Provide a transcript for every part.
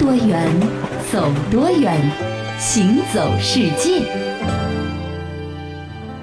多远，走多远，行走世界。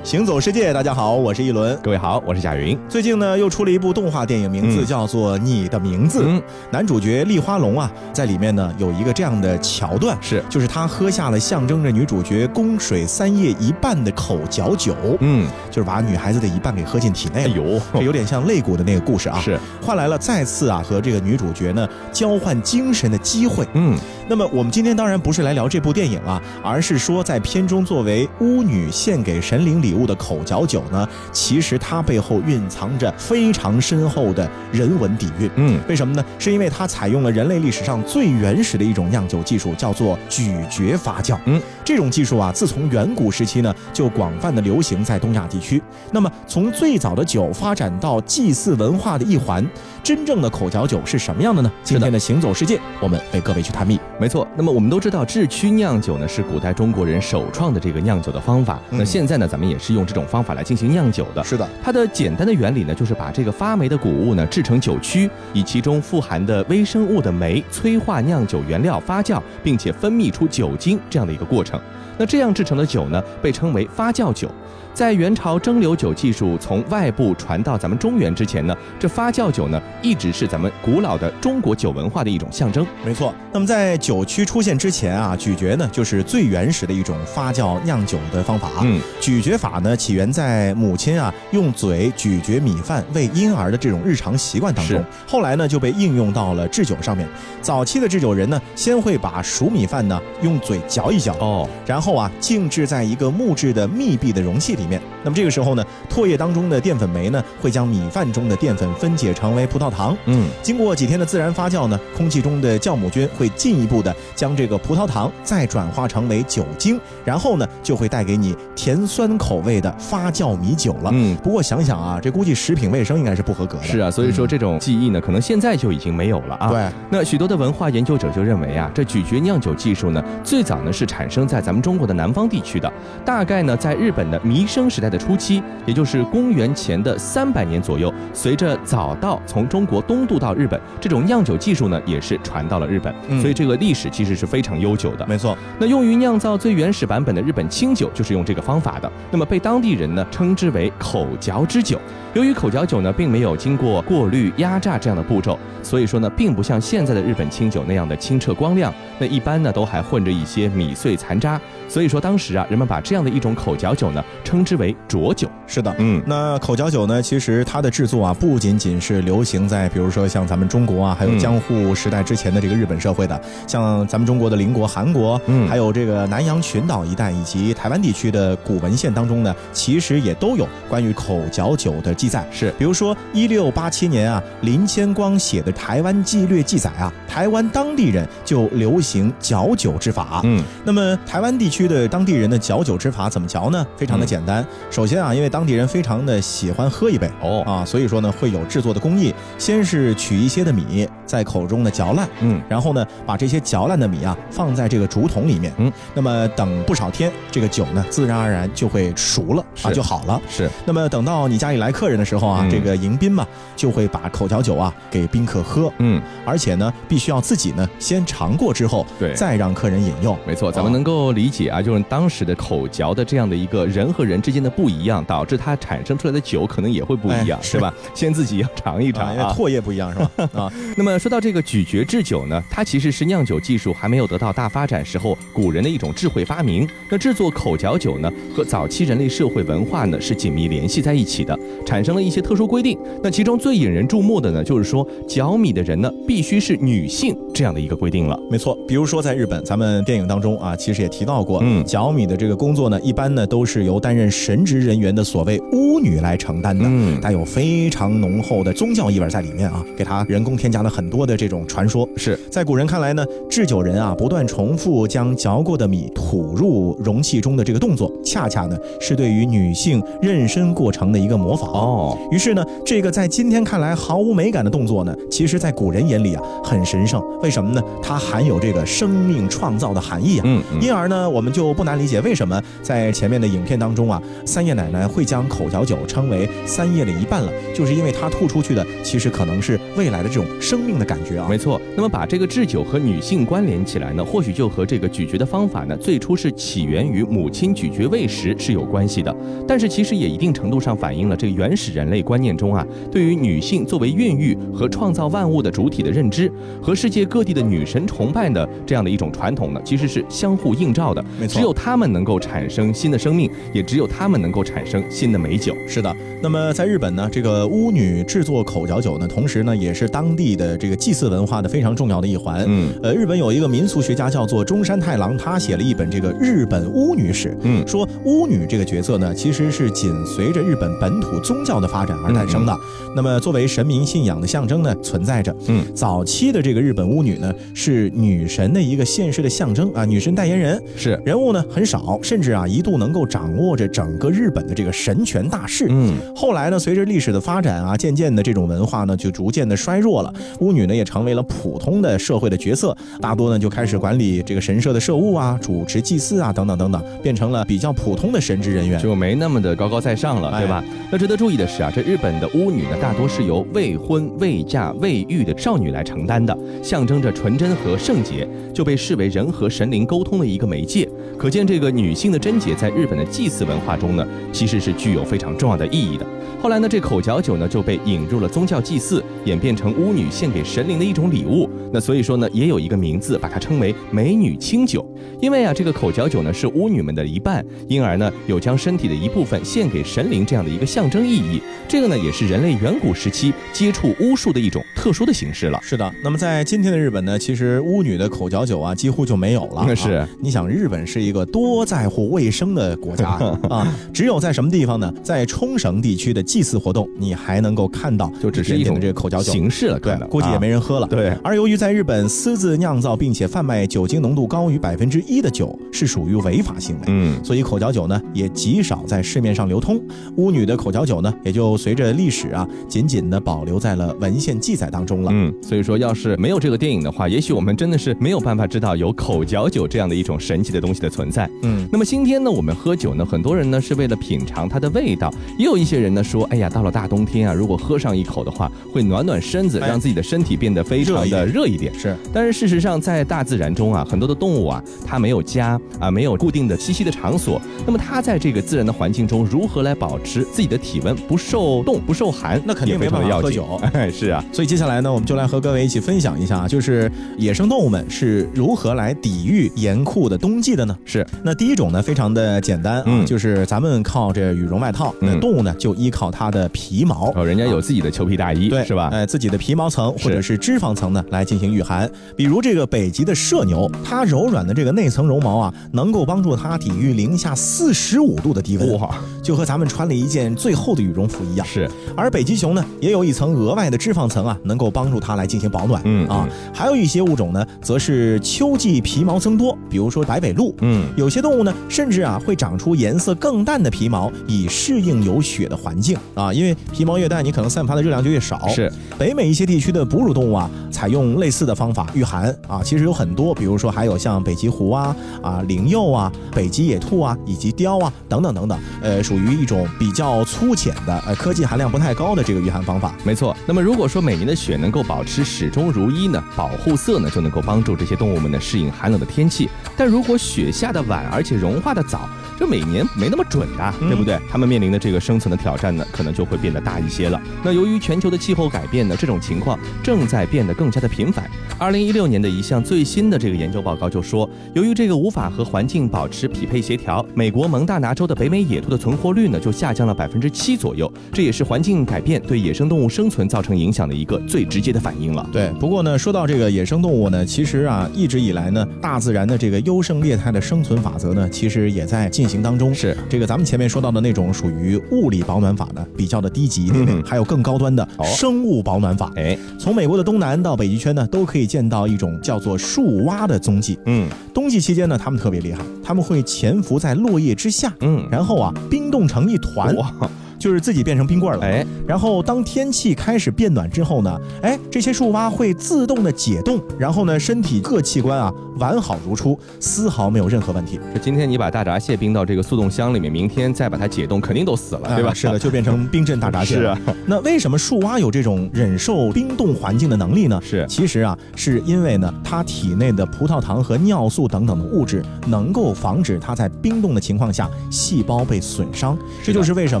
行走世界，大家好，我是一轮。各位好，我是贾云。最近呢，又出了一部动画电影，名字嗯叫做《你的名字》。嗯男主角立花龙啊，在里面呢有一个这样的桥段，是就是他喝下了象征着女主角宫水三叶一半的口嚼酒，嗯，就是把女孩子的一半给喝进体内了。哎呦，这有点像肋骨的那个故事啊，是，换来了再次啊和这个女主角呢交换精神的机会。嗯，那么我们今天当然不是来聊这部电影啊，而是说在片中作为巫女献给神灵礼物的口嚼酒呢，其实它背后蕴藏着非常深厚的人文底蕴。嗯，为什么呢？是因为它采用了人类历史上最原始的一种酿酒技术，叫做咀嚼发酵。嗯，这种技术啊，自从远古时期呢，就广泛的流行在东亚地区。那么从最早的酒发展到祭祀文化的一环，真正的口嚼酒是什么样的呢？今天的行走世界，我们为各位去探秘。没错。那么我们都知道，制曲酿酒呢是古代中国人首创的这个酿酒的方法。嗯那现在呢，咱们也是用这种方法来进行酿酒的。是的，它的简单的原理呢，就是把这个发霉的谷物呢制成酒曲，以其中富含的微生物的酶催化酿酒原料发酵，并且分泌出酒精这样的一个过程。那这样制成的酒呢，被称为发酵酒。在元朝蒸馏酒技术从外部传到咱们中原之前呢，这发酵酒呢一直是咱们古老的中国酒文化的一种象征。没错。那么在酒曲出现之前啊，咀嚼呢就是最原始的一种发酵酿酒的方法。嗯，咀嚼法呢起源在母亲啊用嘴咀嚼米饭喂婴儿的这种日常习惯当中是，后来呢就被应用到了制酒上面。早期的制酒人呢，先会把熟米饭呢用嘴嚼一嚼，哦，然后啊静置在一个木质的密闭的容器里面。那么这个时候呢，唾液当中的淀粉酶呢会将米饭中的淀粉分解成为葡萄糖。嗯，经过几天的自然发酵呢，空气中的酵母菌会进一步的将这个葡萄糖再转化成为酒精，然后呢就会带给你甜酸口味的发酵米酒了。嗯不过想想啊，这估计食品卫生应该是不合格的。是啊，所以说这种技艺呢，可能现在就已经没有了啊。。对，那许多的文化研究者就认为啊，这咀嚼酿酒技术呢，最早呢是产生在咱们中国的南方地区的，大概呢在日本的弥生时代的初期，也就是公元前的三百年左右，随着早稻从中国东渡到日本，这种酿酒技术呢也是传到了日本，嗯所以这个历史其实是非常悠久的。没错。那用于酿造最原始版本的日本清酒就是用这个方法的，那么被当地人呢称之为口嚼之酒。由于口嚼酒呢并没有经过过滤、压榨这样的步骤，所以说呢并不像现在的日本清酒那样的清澈光亮，那一般呢都还混着一些米碎残渣。所以说当时啊人们把这样的一种口嚼酒呢称之为浊酒。是的。嗯，那口嚼酒呢？其实它的制作啊，不仅仅是流行在比如说像咱们中国啊，还有嗯江户时代之前的这个日本社会的，像咱们中国的邻国韩国，嗯还有这个南洋群岛一带以及台湾地区的古文献当中呢，其实也都有关于口嚼酒的记载。是比如说，一六八七年啊，林谦光写的《台湾纪略》记载啊，台湾当地人就流行嚼酒之法。嗯那么台湾地区的当地人的嚼酒之法怎么嚼呢？非常的嗯简单。首先啊，因为当地人非常的喜欢喝一杯哦。啊，所以说呢会有制作的工艺。先是取一些的米在口中呢嚼烂，嗯。然后呢把这些嚼烂的米啊放在这个竹筒里面，嗯，那么等不少天，这个酒呢自然而然就会熟了啊就好了。是。那么等到你家里来客人的时候啊，嗯。这个迎宾嘛就会把口嚼酒啊给宾客喝，嗯。而且呢必须要自己呢先尝过之后，对。再让客人饮用。没错，咱们能够理解啊，就是当时的口嚼的这样的一个人和人之间的不一样，导致它产生出来的酒可能也会不一样，哎是吧？先自己要尝一尝啊，因为啊。唾液不一样是吧？啊，那么说到这个咀嚼制酒呢，它其实是酿酒技术还没有得到大发展时候古人的一种智慧发明。那制作口嚼酒呢，和早期人类社会文化呢是紧密联系在一起的，产生了一些特殊规定。那其中最引人注目的呢，就是说嚼米的人呢必须是女性这样的一个规定了。没错。比如说在日本，咱们电影当中啊，其实也提到过，嗯嚼米的这个工作呢，一般呢都是由担任神职人员的所谓巫女来承担的。嗯带有非常浓厚的宗教意味在里面啊，给它人工添加了很多的这种传说。是在古人看来呢，制酒人啊不断重复将嚼过的米吐入容器中的这个动作，恰恰呢是对于女性妊娠过程的一个模仿。仿。哦，于是呢，这个在今天看来毫无美感的动作呢，其实在古人眼里啊很神圣。为什么呢？它含有这个生命创造的含义啊。嗯嗯因而呢，我们就不难理解为什么在前面的影片当中啊，三叶奶奶会将口嚼酒称为三叶的一半了，就是因为它吐出去的其实可能是未来的这种生命的感觉啊。没错，那么把这个制酒和女性关联起来呢，或许就和这个咀嚼的方法呢，最初是起源于母亲咀嚼喂食是有关系的。但是其实也一定程度上反映了这个原始人类观念中啊，对于女性作为孕育和创造万物的主体的认知，和世界各地的女神崇拜的这样的一种传统呢，其实是相互映照的。没错只有她们能够产生新的生命，也只有她们能够产生新的美酒。是的，那么在日本呢，这个巫女制作口嚼酒呢，同时呢也是当地的这个祭祀文化的非常重要的一环。嗯呃，日本有一个民俗学家叫做中山太郎，他写了一本这个《日本巫女史》。嗯说巫女这个角色呢，其实是紧随着日本本土宗教的发展而诞生的。那么作为神明信仰的象征呢，存在着。嗯，早期的这个日本巫女呢，是女神的一个现世的象征啊，女神代言人。是，人物呢很少，甚至啊一度能够掌握着整个日本的这个神权大势。嗯后来呢，随着历史的发展啊，渐渐的这种文化呢就逐渐的衰弱了，巫女呢也成为了普通的社会的角色，大多呢就开始管理这个神社的社务啊，主持祭祀啊等等等等，变成了比较普通的神职人员。就没那么的高高在上了，哎对吧？那值得注意的是啊，这日本的巫女呢，大多是由未婚、未嫁、未育的少女来承担的，象征着纯真和圣洁，就被视为人和神灵沟通的一个媒介。可见这个女性的贞洁在日本的祭祀文化中呢，其实是具有非常重要的意义的。后来呢，这口角酒呢就被引入了宗教祭祀，演变成巫女献给神灵的一种礼物。那所以说呢，也有一个名字把它称为美女清酒。因为啊，这个口嚼酒呢是巫女们的一半，因而呢有将身体的一部分献给神灵这样的一个象征意义。这个呢也是人类远古时期接触巫术的一种特殊的形式了。是的，那么在今天的日本呢，其实巫女的口嚼酒啊，几乎就没有了。那是啊你想，日本是一个多在乎卫生的国家 啊，只有在什么地方呢？在冲绳地区的祭祀活动，你还能够看到，就只是一种这个口嚼酒。形式了，对，估计也没啊人喝了。对而由于在日本私自酿造并且贩卖酒精浓度高于百分之一的酒是属于违法行为，嗯。所以口嚼酒呢也极少在市面上流通。巫女的口嚼酒呢，也就随着历史啊，紧紧的保留在了文献记载当中了。嗯，所以说要是没有这个电影的话，也许我们真的是没有办法知道有口嚼酒这样的一种神奇的东西的存在。嗯，那么今天呢，我们喝酒呢，很多人呢是为了品尝它的味道，也有一些人呢说，哎呀，到了大冬天啊，如果喝上一口的话，会暖暖身子，哎让自己的身体变得非常的热一点。是但是事实上，在大自然中啊，很多的动物啊，它没有家啊，没有固定的栖息的场所。那么它在这个自然的环境中，如何来保持自己的体温不受冻、不受寒？那肯定非常的没办法要紧喝酒哎，是啊，所以接下来呢，我们就来和各位一起分享一下，就是野生动物们是如何来抵御严酷的冬季的呢？是那第一种呢，非常的简单啊，嗯就是咱们靠这羽绒外套，那嗯动物呢就依靠它的皮毛。哦，人家有自己的裘皮大衣，对，是吧？哎，自己的皮毛层或者是脂肪层呢，来进行御寒。比如这个北极的麝牛，它柔软的这个内层绒毛啊，能够帮助它抵御零下四十五度的低温，就和咱们穿了一件最厚的羽绒服一样。是，而北极熊呢，也有一层额外的脂肪层啊，能够帮助它来进行保暖。嗯啊，还有一些物种呢，则是秋季皮毛增多，比如说白尾鹿。嗯，有些动物呢，甚至啊会长出颜色更淡的皮毛，以适应有雪的环境啊。因为皮毛越淡，你可能散发的热量就越少。是，北美一些地区的哺乳动物啊，采用类似的方法御寒啊。其实有很多，比如说还有像北极狐啊、啊灵鼬啊、北极野兔啊，以及雕啊等等等等，呃，属属于一种比较粗浅的呃科技含量不太高的这个御寒方法。没错。那么如果说每年的雪能够保持始终如一呢，保护色呢就能够帮助这些动物们呢适应寒冷的天气。但如果雪下的晚，而且融化的早，这每年没那么准的、嗯对不对？他们面临的这个生存的挑战呢，可能就会变得大一些了。那由于全球的气候改变呢，这种情况正在变得更加的频繁。二零一六年的一项最新的这个研究报告就说，由于这个无法和环境保持匹配协调，美国蒙大拿州的北美野兔的存活率呢就下降了百分之七左右。这也是环境改变对野生动物生存造成影响的一个最直接的反应了。对，不过呢，说到这个野生动物呢，其实啊，一直以来呢，大自然的这个优胜劣汰的生存法则呢，其实也在进行当中。是这个咱们前面说到的那种属于物理保暖法呢，比较的低级一点点，嗯还有更高端的哦生物保暖法。哎，从美国的东南到北极圈呢，都可以见到一种叫做树蛙的踪迹。嗯冬季期间呢，它们特别厉害，它们会潜伏在落叶之下，嗯，然后啊，冰冻成一团。哇，就是自己变成冰棍了。哎，然后当天气开始变暖之后呢，哎，这些树蛙会自动的解冻，然后呢，身体各器官啊完好如初，丝毫没有任何问题。这今天你把大闸蟹冰到这个速冻箱里面，明天再把它解冻，肯定都死了，对吧？是的，就变成冰镇大闸蟹了。是啊，那为什么树蛙有这种忍受冰冻环境的能力呢？是其实啊，是因为呢，它体内的葡萄糖和尿素等等的物质能够防止它在冰冻的情况下细胞被损伤。这就是为什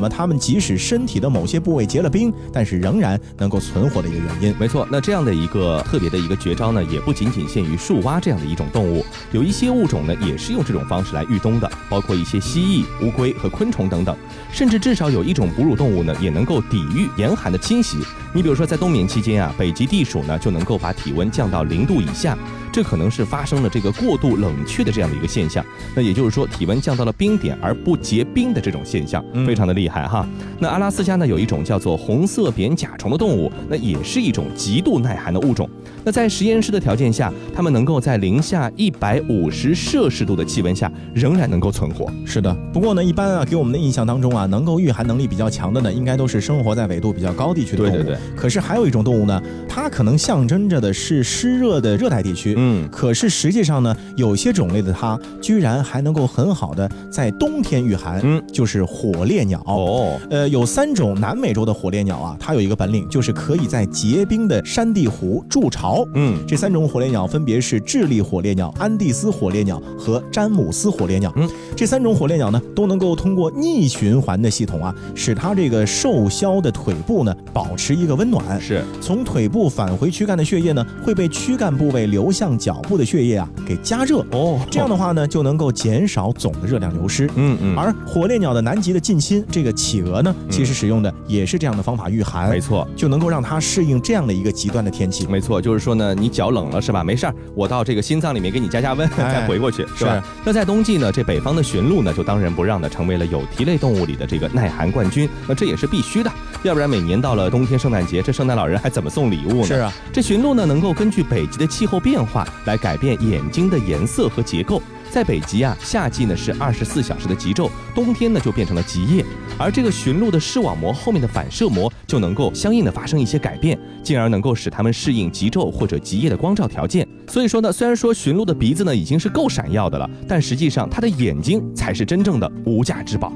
么它们即使身体的某些部位结了冰，但是仍然能够存活的一个原因。没错，那这样的一个特别的一个绝招呢，也不仅仅限于树蛙这样的一种动物，有一些物种呢也是用这种方式来御冬的，包括一些蜥蜴、乌龟和昆虫等等，甚至至少有一种哺乳动物呢也能够抵御严寒的侵袭。你比如说在冬眠期间啊，北极地鼠呢就能够把体温降到零度以下，这可能是发生了这个过度冷却的这样的一个现象。那也就是说，体温降到了冰点而不结冰的这种现象，嗯非常的厉害哈。那阿拉斯加呢有一种叫做红色扁甲虫的动物，那也是一种极度耐寒的物种。那在实验室的条件下，它们能够在零下一百五十摄氏度的气温下仍然能够存活。是的，不过呢，一般啊，给我们的印象当中啊，能够御寒能力比较强的呢，应该都是生活在纬度比较高地区的动物。对对对。可是还有一种动物呢，它可能象征着的是湿热的热带地区。嗯，可是实际上呢，有些种类的它居然还能够很好的在冬天御寒。嗯，就是火烈鸟。哦，呃，有三种南美洲的火烈鸟啊，它有一个本领，就是可以在结冰的山地湖筑巢。嗯，这三种火烈鸟分别是智利火烈鸟、安第斯火烈鸟和詹姆斯火烈鸟。嗯，这三种火烈鸟呢，都能够通过逆循环的系统啊，使它这个瘦削的腿部呢保持一个温暖。是，从腿部返回躯干的血液呢，会被躯干部位流向脚部的血液啊给加热。哦，这样的话呢，就能够减少总的热量流失。嗯嗯，而火烈鸟的南极的近亲这个企鹅呢，其实使用的也是这样的方法御寒，没错。就能够让它适应这样的一个极端的天气。没错，就是说呢，你脚冷了是吧？没事儿，我到这个心脏里面给你加加温，哎再回过去，是吧？那在冬季呢，这北方的驯鹿呢，就当仁不让的成为了有蹄类动物里的这个耐寒冠军。那这也是必须的，要不然每年到了冬天圣诞节，这圣诞老人还怎么送礼物呢？是啊，这驯鹿呢，能够根据北极的气候变化来改变眼睛的颜色和结构。在北极啊，夏季呢是二十四小时的极昼，冬天呢就变成了极夜，而这个驯鹿的视网膜后面的反射膜就能够相应的发生一些改变，进而能够使它们适应极昼或者极夜的光照条件。所以说呢，虽然说驯鹿的鼻子呢已经是够闪耀的了，但实际上它的眼睛才是真正的无价之宝。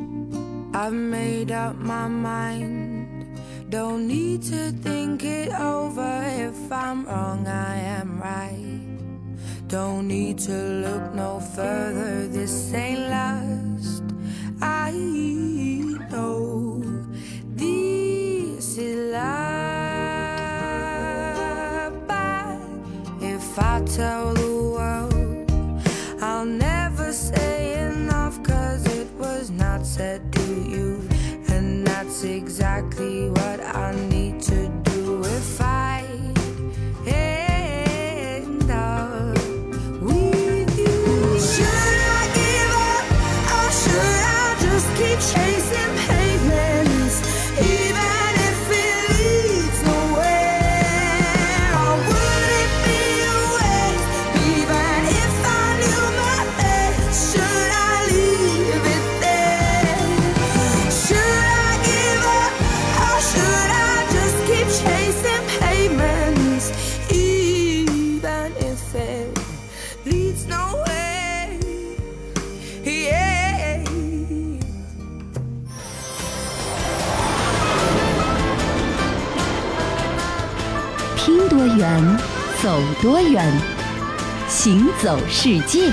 I made up my mind. Don't need to think it over. If I'm wrong, I am right. Don't need to look no further. This ain't last. I 多远，走多远，行走世界。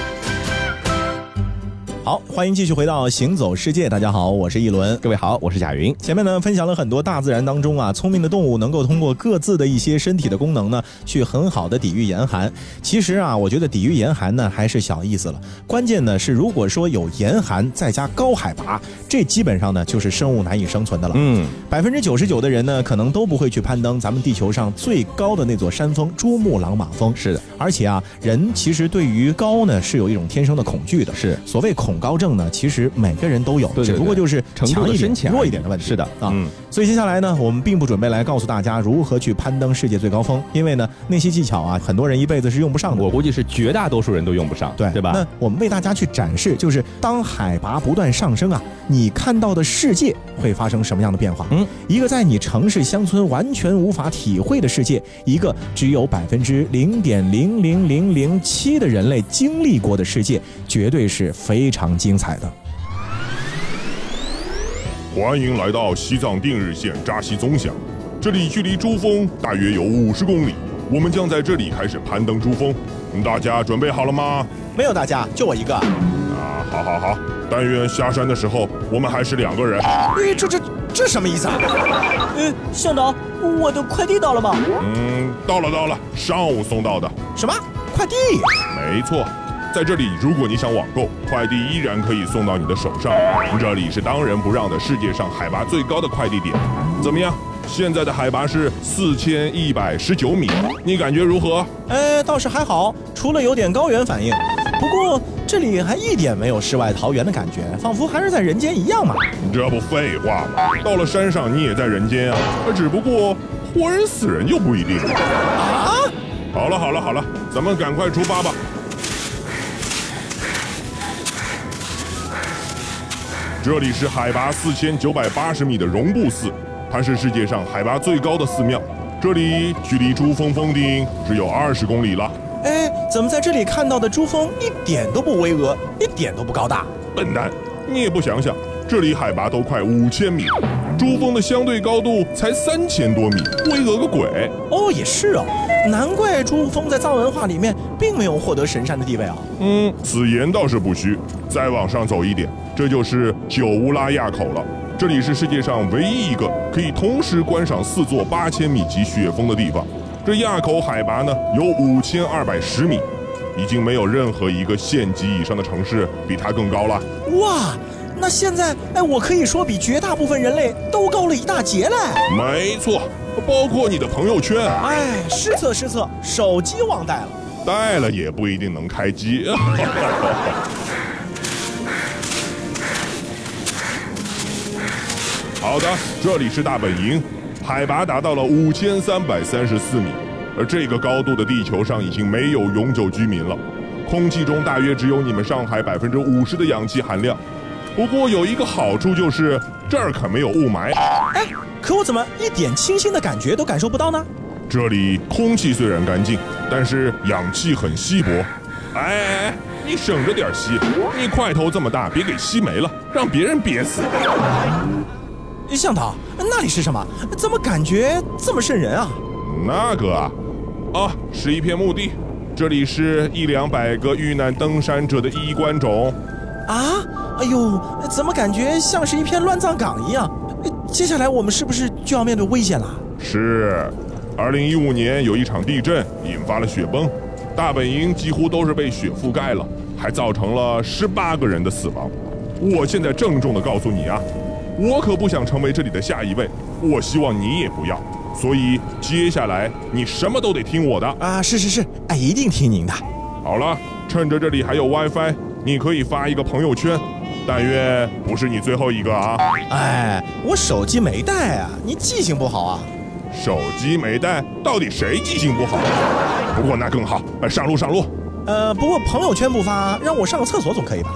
好，欢迎继续回到《行走世界》，大家好，我是一轮。各位好，我是贾云。前面呢分享了很多大自然当中啊，聪明的动物能够通过各自的一些身体的功能呢，去很好的抵御严寒。其实啊，我觉得抵御严寒呢还是小意思了，关键呢是如果说有严寒再加高海拔，这基本上呢就是生物难以生存的了。嗯，百分之九十九的人呢，可能都不会去攀登咱们地球上最高的那座山峰——珠穆朗玛峰。是的，而且啊，人其实对于高呢是有一种天生的恐惧的。是所谓恐恐高症呢，其实每个人都有，对对只不过就是强一点、弱一点的问题。是的啊。嗯所以接下来呢，我们并不准备来告诉大家如何去攀登世界最高峰，因为呢，那些技巧啊，很多人一辈子是用不上的。我估计是绝大多数人都用不上，对对吧？那我们为大家去展示，就是当海拔不断上升啊，你看到的世界会发生什么样的变化？嗯，一个在你城市乡村完全无法体会的世界，一个只有百分之零点零零零零七的人类经历过的世界，绝对是非常精彩的。欢迎来到西藏定日县扎西宗乡，这里距离珠峰大约有五十公里。我们将在这里开始攀登珠峰，大家准备好了吗？没有大家，就我一个。啊，好好好，但愿下山的时候我们还是两个人。哎，这这这什么意思啊？呃，向导，我的快递到了吗？嗯，到了到了，上午送到的，什么快递？没错。在这里，如果你想网购，快递依然可以送到你的手上。这里是当仁不让的世界上海拔最高的快递点。怎么样？现在的海拔是四千一百十九米，你感觉如何？呃，倒是还好，除了有点高原反应。不过这里还一点没有世外桃源的感觉，仿佛还是在人间一样嘛。这不废话吗？到了山上你也在人间啊，只不过活人死人就不一定了。啊！好了好了好了，咱们赶快出发吧。这里是海拔四千九百八十米的绒布寺，它是世界上海拔最高的寺庙。这里距离珠峰峰顶只有二十公里了。哎，怎么在这里看到的珠峰一点都不巍峨，一点都不高大？笨蛋，你也不想想，这里海拔都快五千米，珠峰的相对高度才三千多米，巍峨个鬼！哦，也是哦，难怪珠峰在藏文化里面并没有获得神山的地位啊。嗯，此言倒是不虚。再往上走一点，这就是九乌拉垭口了。这里是世界上唯一一个可以同时观赏四座八千米级雪峰的地方。这垭口海拔呢有五千二百十米，已经没有任何一个县级以上的城市比它更高了。哇，那现在哎，我可以说比绝大部分人类都高了一大截嘞。没错，包括你的朋友圈，哎，失策失策，手机忘带了。带了也不一定能开机。好的，这里是大本营，海拔达到了五千三百三十四米，而这个高度的地球上已经没有永久居民了，空气中大约只有你们上海百分之五十的氧气含量。不过有一个好处就是这儿可没有雾霾，哎，可我怎么一点清新的感觉都感受不到呢？这里空气虽然干净，但是氧气很稀薄。哎哎哎，你省着点吸，你块头这么大，别给吸没了，让别人憋死。向导，那里是什么？怎么感觉这么瘆人啊？那个啊，啊，是一片墓地，这里是一两百个遇难登山者的衣冠冢。啊！哎呦，怎么感觉像是一片乱葬岗一样？呃接下来我们是不是就要面对危险了？是，二零一五年有一场地震引发了雪崩，大本营几乎都是被雪覆盖了，还造成了十八个人的死亡。我现在郑重的告诉你啊，我可不想成为这里的下一位，我希望你也不要。所以接下来你什么都得听我的。啊，是是是，哎，一定听您的。好了，趁着这里还有 WiFi，你可以发一个朋友圈，但愿不是你最后一个啊。哎，我手机没带啊，你记性不好啊。手机没带，到底谁记性不好？不过那更好，呃上路上路。呃，不过朋友圈不发，让我上个厕所总可以吧？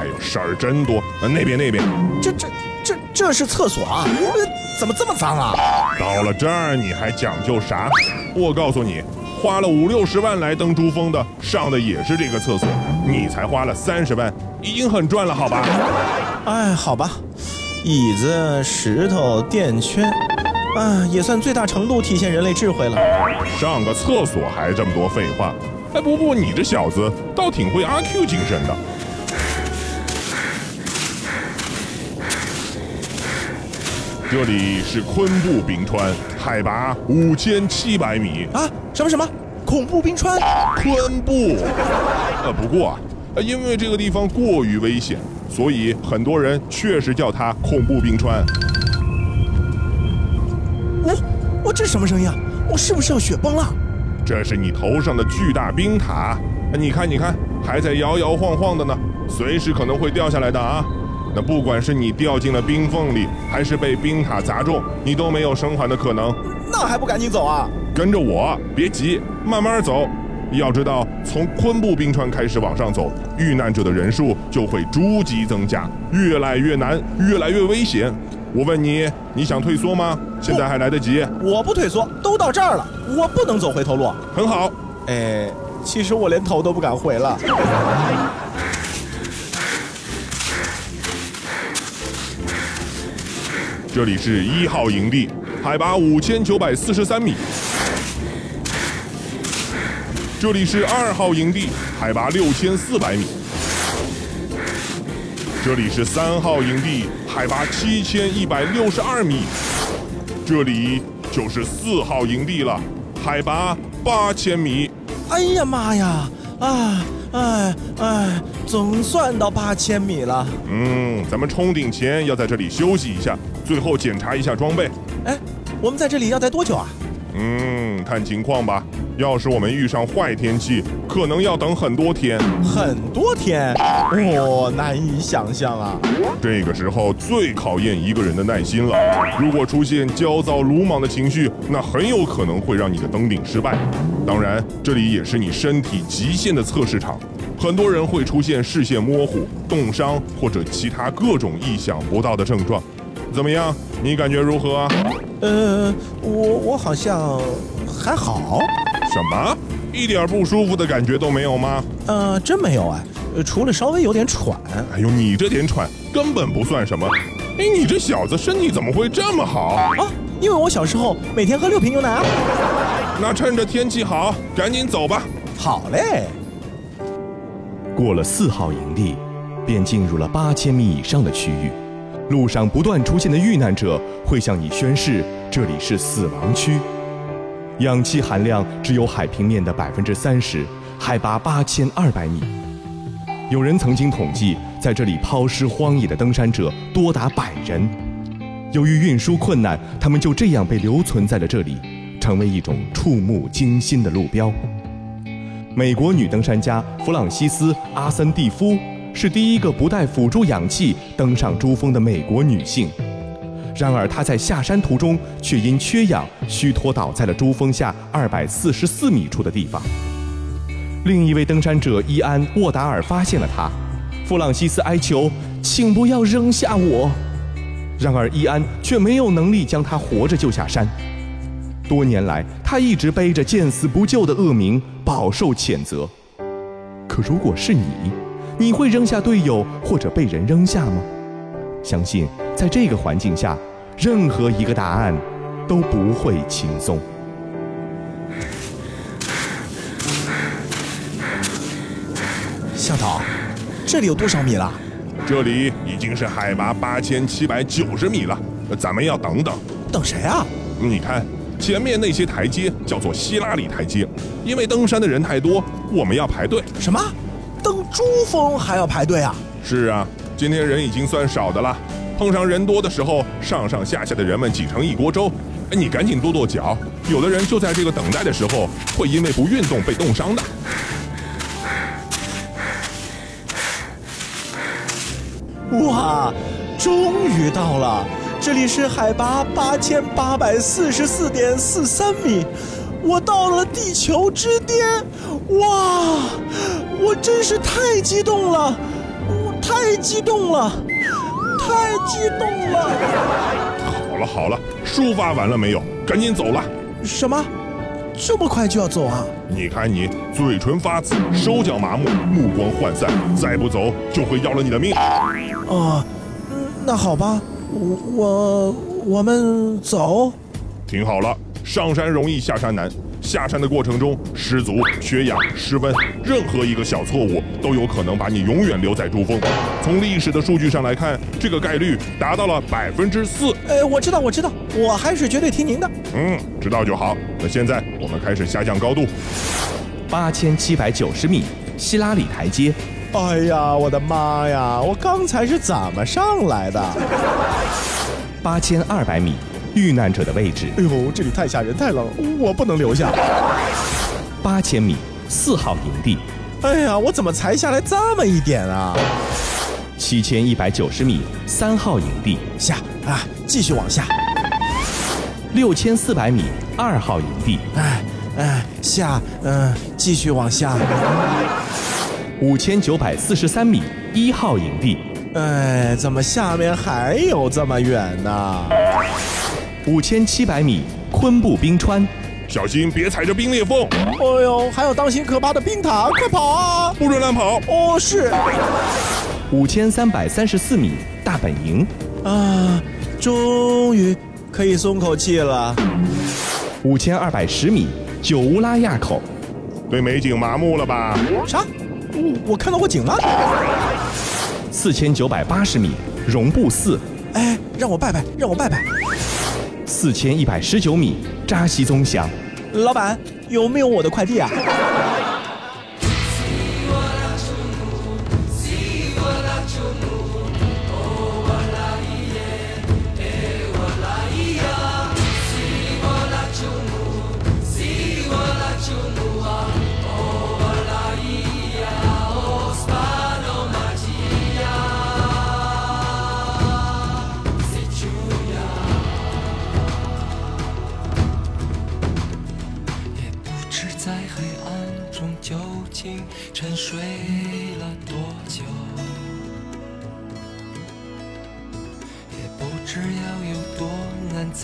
哎呦事儿真多，呃那边那边。这这这这是厕所啊？呃怎么这么脏啊？到了这儿你还讲究啥？我告诉你，花了五六十万来登珠峰的，上的也是这个厕所，你才花了三十万，已经很赚了，好吧？哎，好吧，椅子、石头、垫圈，啊，也算最大程度体现人类智慧了。上个厕所还这么多废话。哎，不过你这小子倒挺会阿 Q 精神的。这里是昆布冰川，海拔五千七百米。啊，什么什么？恐怖冰川？昆布。呃，不过啊，呃因为这个地方过于危险，所以很多人确实叫它恐怖冰川。我我这什么声音啊？我是不是要雪崩了？这是你头上的巨大冰塔，你看，你看，还在摇摇晃晃的呢。随时可能会掉下来的啊。那不管是你掉进了冰缝里，还是被冰塔砸中，你都没有生还的可能。那还不赶紧走啊？跟着我，别急，慢慢走。要知道，从昆布冰川开始往上走，遇难者的人数就会逐级增加，越来越难，越来越危险。我问你，你想退缩吗？现在还来得及。我不退缩，都到这儿了，我不能走回头路。很好，哎，其实我连头都不敢回了。这里是一号营地，海拔五千九百四十三米。这里是二号营地，海拔六千四百米。这里是三号营地，海拔七千一百六十二米。这里就是四号营地了，海拔八千米。哎呀妈呀！啊，哎哎，总算到八千米了。嗯，咱们冲顶前要在这里休息一下，最后检查一下装备。哎，我们在这里要待多久啊？嗯，看情况吧。要是我们遇上坏天气，可能要等很多天。很多天，我、难以想象啊。这个时候最考验一个人的耐心了。如果出现焦躁、鲁莽的情绪，那很有可能会让你的登顶失败。当然，这里也是你身体极限的测试场。很多人会出现视线模糊、冻伤或者其他各种意想不到的症状。怎么样？你感觉如何啊？呃，我我好像还好。什么？一点不舒服的感觉都没有吗？呃，真没有哎，呃除了稍微有点喘。哎呦，你这点喘根本不算什么。哎，你这小子身体怎么会这么好？啊，因为我小时候每天喝六瓶牛奶啊。那趁着天气好，赶紧走吧。好嘞。过了四号营地，便进入了八千米以上的区域。路上不断出现的遇难者会向你宣誓，这里是死亡区。氧气含量只有海平面的百分之三十，海拔八千二百米。有人曾经统计，在这里抛尸荒野的登山者多达百人。由于运输困难，他们就这样被留存在了这里，成为一种触目惊心的路标。美国女登山家弗朗西斯·阿森蒂夫是第一个不带辅助氧气登上珠峰的美国女性。然而，她在下山途中却因缺氧虚脱倒在了珠峰下二百四十四米处的地方。另一位登山者伊安·沃达尔发现了她，弗朗西斯哀求：“请不要扔下我。”然而，伊安却没有能力将她活着救下山。多年来，他一直背着见死不救的恶名，饱受谴责。可如果是你，你会扔下队友或者被人扔下吗？相信在这个环境下，任何一个答案都不会轻松。向导，这里有多少米了？这里已经是海拔八千七百九十米了，咱们要等等。等谁啊？你看，前面那些台阶叫做希拉里台阶，因为登山的人太多，我们要排队。什么？登珠峰还要排队啊？是啊，今天人已经算少的了。碰上人多的时候，上上下下的人们挤成一锅粥。哎，你赶紧跺跺脚，有的人就在这个等待的时候，会因为不运动被冻伤的。哇，终于到了！这里是海拔八千八百四十四点四三米，我到了地球之巅！哇，我真是太激动了，我太激动了，太激动了！好了好了，抒发完了没有？赶紧走了。什么？这么快就要走啊？你看你嘴唇发紫，手脚麻木，目光涣散，再不走就会要了你的命。哦，嗯那好吧，我我我们走。听好了，上山容易下山难。下山的过程中失足、缺氧、失温，任何一个小错误都有可能把你永远留在珠峰。从历史的数据上来看，这个概率达到了百分之四。呃，我知道，我知道，我还是绝对听您的。嗯，知道就好。那现在我们开始下降高度。八千七百九十米，希拉里台阶。哎呀，我的妈呀！我刚才是怎么上来的？八千二百米，遇难者的位置。哎呦，这里太吓人，太冷，我不能留下。八千米，四号营地，哎呀，我怎么才下来这么一点啊？七千一百九十米，三号营地；下啊，继续往下。六千四百米，二号营地；哎哎，下，嗯、继续往下。五千九百四十三米，一号营地；哎，怎么下面还有这么远呢？五千七百米，昆布冰川；小心别踩着冰裂缝，哎呦，还有当心可怕的冰塔，快跑啊！不准乱跑。哦，是五千三百三十四米，大本营；啊，终于可以松口气了。五千二百十米，九乌拉垭口；对美景麻木了吧？啥？我我看到过景了。四千九百八十米，绒布寺；哎，让我拜拜，让我拜拜。四千一百十九米，扎西宗祥；老板，有没有我的快递啊？